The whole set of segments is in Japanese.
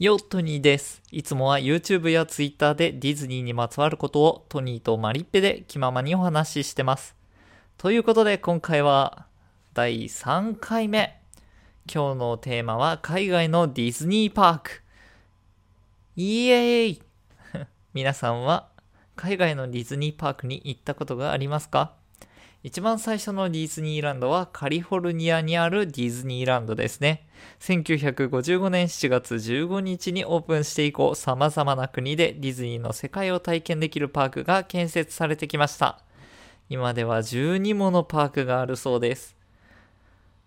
よ、トニーです。いつもは YouTube や Twitter でディズニーにまつわることをトニーとマリッペで気ままにお話ししてます。ということで今回は第3回目。今日のテーマは海外のディズニーパーク。イエーイ 皆さんは海外のディズニーパークに行ったことがありますか？一番最初のディズニーランドはカリフォルニアにあるディズニーランドですね。1955年7月15日にオープンして以降、様々な国でディズニーの世界を体験できるパークが建設されてきました。今では12ものパークがあるそうです。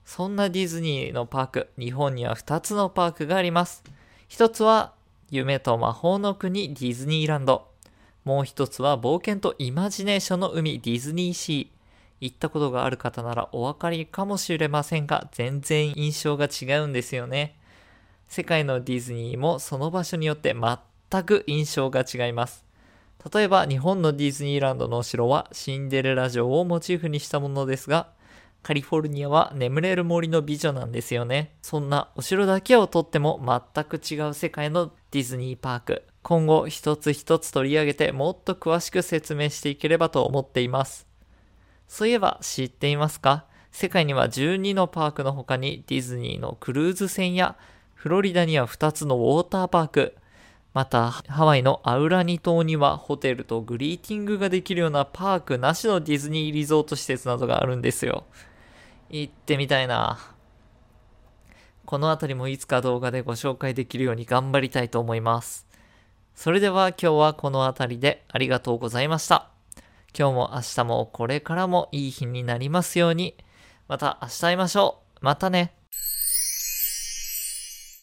そんなディズニーのパーク、日本には2つのパークがあります。一つは夢と魔法の国ディズニーランド。もう一つは冒険とイマジネーションの海ディズニーシー。行ったことがある方ならお分かりかもしれませんが、全然印象が違うんですよね。世界のディズニーもその場所によって全く印象が違います。例えば日本のディズニーランドのお城はシンデレラ城をモチーフにしたものですが、カリフォルニアは眠れる森の美女なんですよね。そんなお城だけをとっても全く違う世界のディズニーパーク。今後一つ一つ取り上げてもっと詳しく説明していければと思っています。そういえば知っていますか？世界には12のパークの他にディズニーのクルーズ船やフロリダには2つのウォーターパーク、またハワイのアウラニ島にはホテルとグリーティングができるようなパークなしのディズニーリゾート施設などがあるんですよ。行ってみたいな。このあたりもいつか動画でご紹介できるように頑張りたいと思います。それでは今日はこのあたりでありがとうございました。今日も明日もこれからもいい日になりますように。また明日会いましょう。またね。